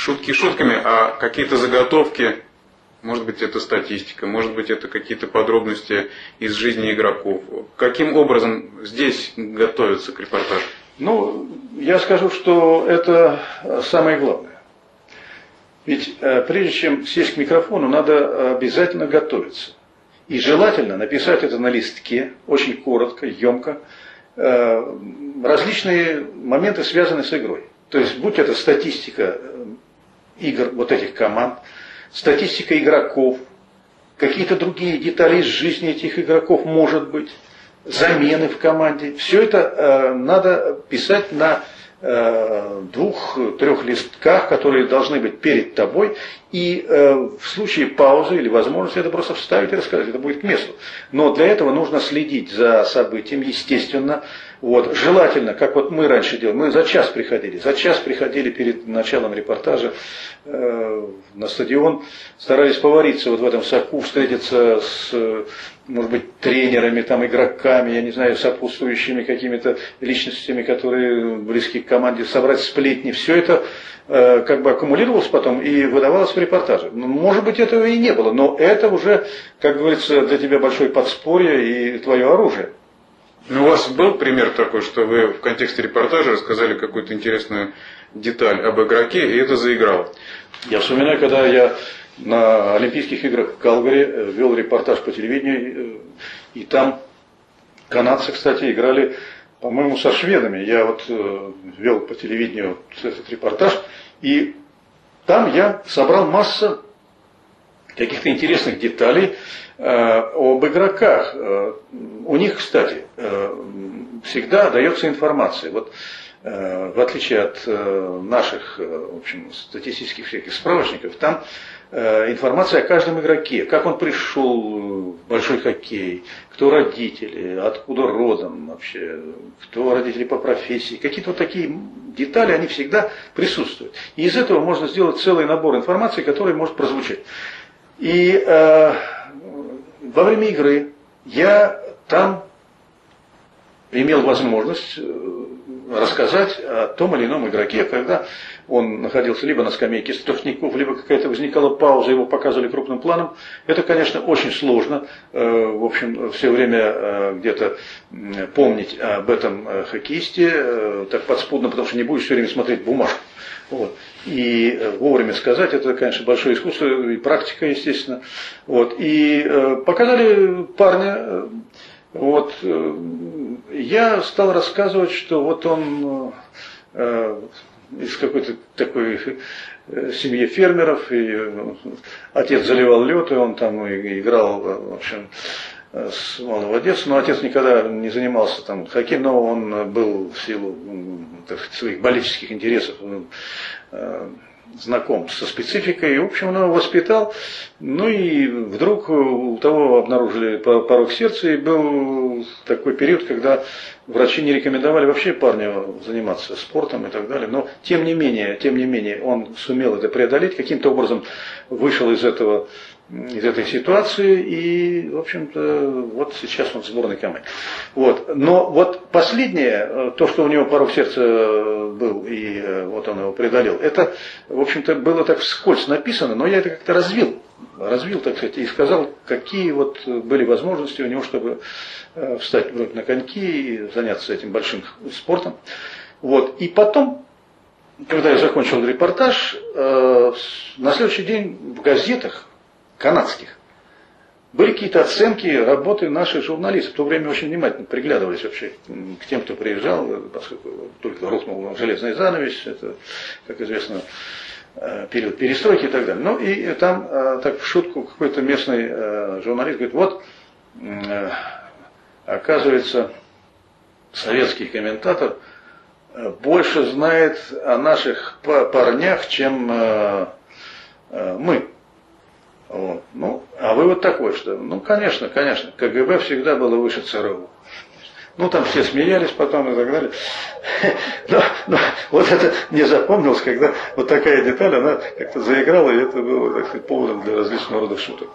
шутки шутками, а какие-то заготовки, может быть, это статистика, может быть, это какие-то подробности из жизни игроков. Каким образом здесь готовятся к репортажу? Ну, я скажу, что это самое главное. Ведь э, прежде чем сесть к микрофону, надо обязательно готовиться. И желательно написать это на листке, очень коротко, емко, э, различные моменты, связанные с игрой. То есть, будь это статистика э, игр вот этих команд, статистика игроков, какие-то другие детали из жизни этих игроков, может быть, замены в команде. Все это э, надо писать на двух-трех листках, которые должны быть перед тобой, и э, в случае паузы или возможности это просто вставить и рассказать, это будет к месту. Но для этого нужно следить за событием, естественно, вот. Желательно, как вот мы раньше делали, мы за час приходили, за час приходили перед началом репортажа э, на стадион, старались повариться вот в этом соку, встретиться с, может быть, тренерами, там, игроками, я не знаю, сопутствующими какими-то личностями, которые близки к команде, собрать сплетни. Все это э, как бы аккумулировалось потом и выдавалось в репортаже. Ну, может быть, этого и не было, но это уже, как говорится, для тебя большое подспорье и твое оружие. Ну, у вас был пример такой, что вы в контексте репортажа рассказали какую-то интересную деталь об игроке, и это заиграло? Я вспоминаю, когда я на Олимпийских играх в Калгари э, вел репортаж по телевидению, э, и там канадцы, кстати, играли, по-моему, со шведами. Я вот э, вел по телевидению этот репортаж, и там я собрал массу каких-то интересных деталей об игроках. У них, кстати, всегда дается информация. Вот в отличие от наших в общем, статистических всяких справочников, там информация о каждом игроке, как он пришел в большой хоккей, кто родители, откуда родом вообще, кто родители по профессии, какие-то вот такие детали, они всегда присутствуют. И из этого можно сделать целый набор информации, который может прозвучать. И э, во время игры я там имел возможность э, рассказать о том или ином игроке, когда он находился либо на скамейке штрафников, либо какая-то возникала пауза, его показывали крупным планом. Это, конечно, очень сложно, э, в общем, все время э, где-то помнить об этом хоккеисте, так подспудно, потому что не будешь все время смотреть бумажку. Вот. И э, вовремя сказать, это, конечно, большое искусство и практика, естественно. Вот. И э, показали парня, э, вот, э, я стал рассказывать, что вот он э, из какой-то такой э, семьи фермеров, и э, отец заливал лед, и он там играл, в общем, с малого детства, но отец никогда не занимался там хоккеем, но он был в силу так сказать, своих болельческих интересов. Э, знаком со спецификой, и, в общем, он его воспитал, ну и вдруг у того обнаружили порог сердца, и был такой период, когда врачи не рекомендовали вообще парню заниматься спортом и так далее, но тем не менее, тем не менее, он сумел это преодолеть, каким-то образом вышел из этого из этой ситуации, и, в общем-то, вот сейчас он в сборной команде. Вот. Но вот последнее, э, то, что у него порог сердца был, и э, вот он его преодолел, это, в общем-то, было так вскользь написано, но я это как-то развил, развил, так сказать, и сказал, какие вот были возможности у него, чтобы э, встать вроде на коньки и заняться этим большим спортом. Вот. И потом, когда я закончил репортаж, на следующий день в газетах канадских. Были какие-то оценки работы наших журналистов. В то время очень внимательно приглядывались вообще к тем, кто приезжал, поскольку только рухнул железный занавес, это, как известно, э, период перестройки и так далее. Ну и там э, так в шутку какой-то местный э, журналист говорит, вот, оказывается, советский комментатор больше знает о наших парнях, чем мы. Вывод такой, что, ну, конечно, конечно, КГБ всегда было выше ЦРУ. Ну, там все смеялись потом и так далее. Но, но вот это не запомнилось, когда вот такая деталь, она как-то заиграла, и это было, так сказать, поводом для различного рода шуток.